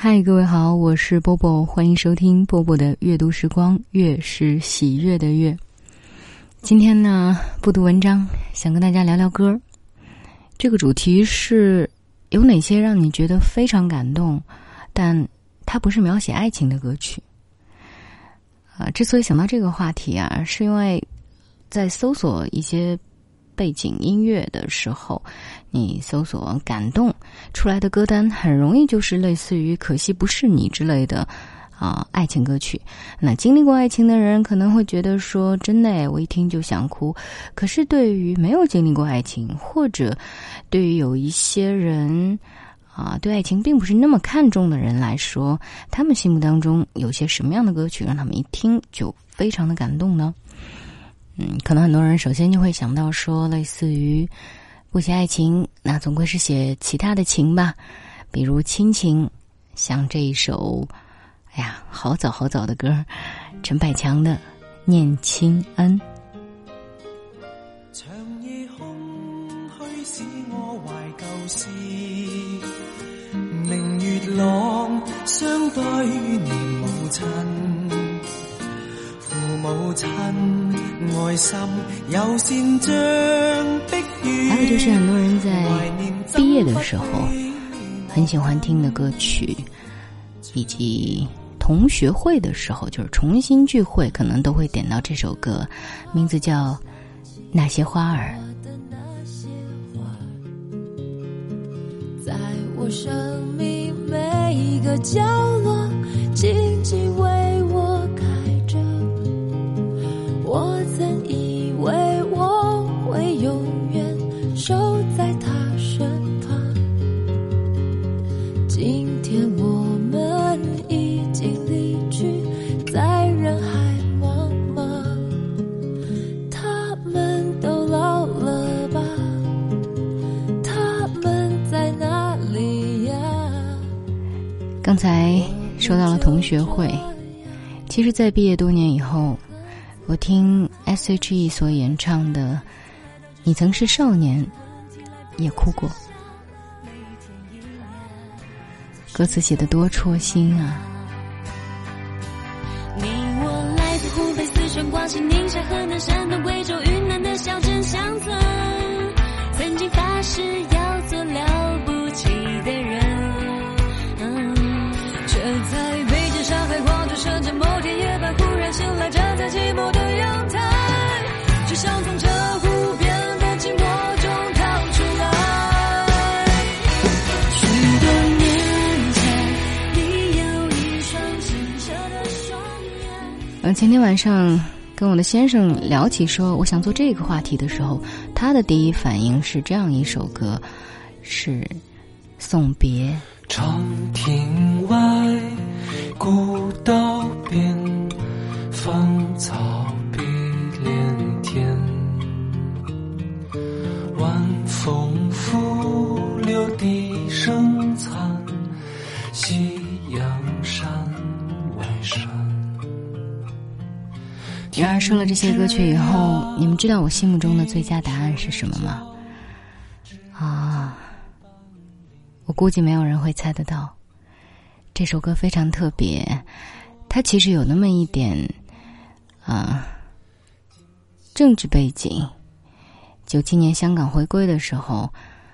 嗨，各位好，我是波波，欢迎收听波波的阅读时光，月是喜悦的月。今天呢，不读文章，想跟大家聊聊歌。这个主题是有哪些让你觉得非常感动，但它不是描写爱情的歌曲。啊，之所以想到这个话题啊，是因为在搜索一些。背景音乐的时候，你搜索“感动”出来的歌单，很容易就是类似于“可惜不是你”之类的啊爱情歌曲。那经历过爱情的人可能会觉得说：“真的，我一听就想哭。”可是对于没有经历过爱情，或者对于有一些人啊对爱情并不是那么看重的人来说，他们心目当中有些什么样的歌曲让他们一听就非常的感动呢？嗯，可能很多人首先就会想到说，类似于不写爱情，那总归是写其他的情吧，比如亲情，像这一首，哎呀，好早好早的歌，陈百强的《念亲恩》。长夜空虚使我怀旧事，明月朗相对念母亲亲。还有就是很多人在毕业的时候很喜欢听的歌曲，以及同学会的时候，就是重新聚会，可能都会点到这首歌，名字叫《那些花儿》。在我生命每一个角落，刚才说到了同学会，其实，在毕业多年以后。我听 S.H.E 所演唱的《你曾是少年》，也哭过。歌词写的多戳心啊！你我来自湖北、四川、广西、宁夏、河南、山东、贵州、云南的小镇乡村，曾经发誓要前天晚上跟我的先生聊起说我想做这个话题的时候，他的第一反应是这样一首歌，是《送别》。长亭外，古道边，芳草说了这些歌曲以后，你们知道我心目中的最佳答案是什么吗？啊，我估计没有人会猜得到。这首歌非常特别，它其实有那么一点啊政治背景。九七年香港回归的时候，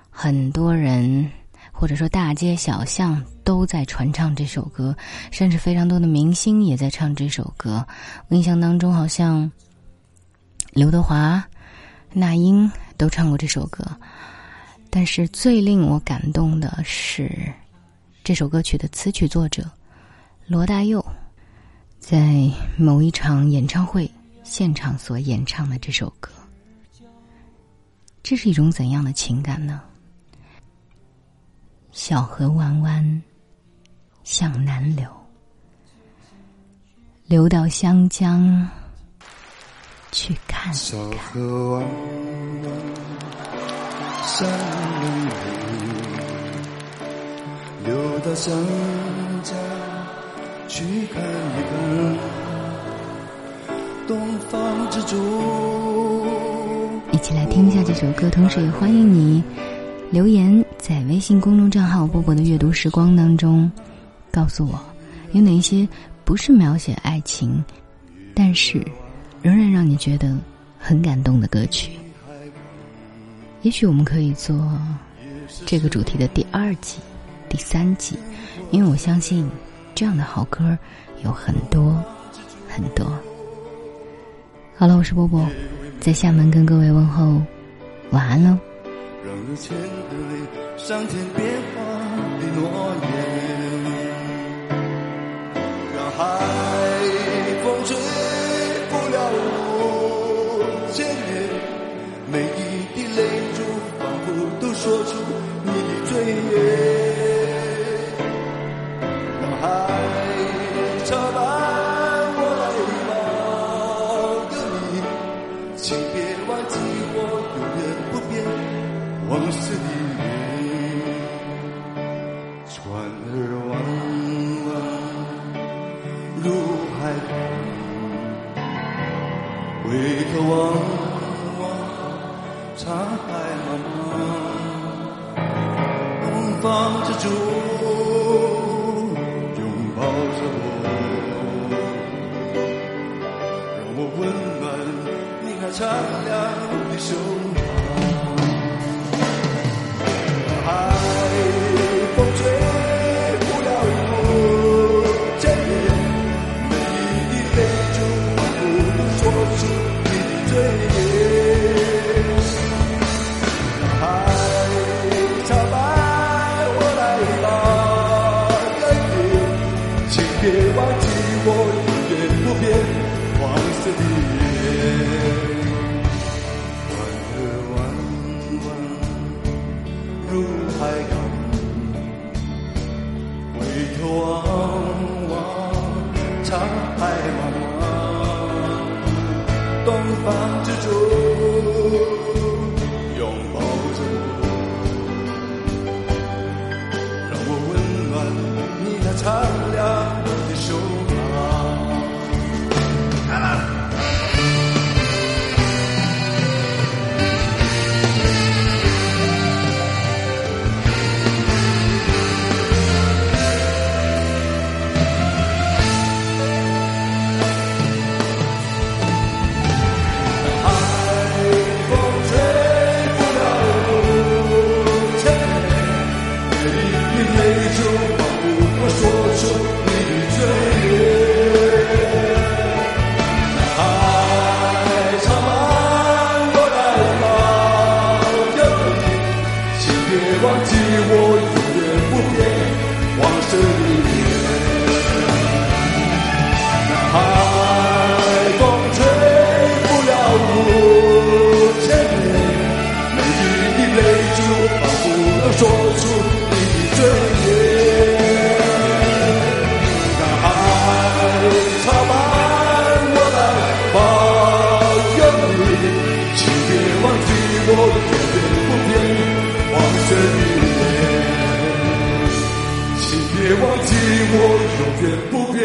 很多人。或者说，大街小巷都在传唱这首歌，甚至非常多的明星也在唱这首歌。我印象当中，好像刘德华、那英都唱过这首歌。但是最令我感动的是，这首歌曲的词曲作者罗大佑，在某一场演唱会现场所演唱的这首歌。这是一种怎样的情感呢？小河弯弯向南流，流到湘江去看看。小河弯弯向南流，流到湘江去看一看。东方之珠，一起来听一下这首歌，同时也欢迎你留言。在微信公众账号波波的阅读时光当中，告诉我有哪些不是描写爱情，但是仍然让你觉得很感动的歌曲。也许我们可以做这个主题的第二集、第三集，因为我相信这样的好歌有很多很多。好了，我是波波，在厦门跟各位问候，晚安喽。流千的泪，上天变化的诺言。You. por 变不变？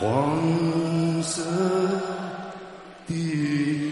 黄色的。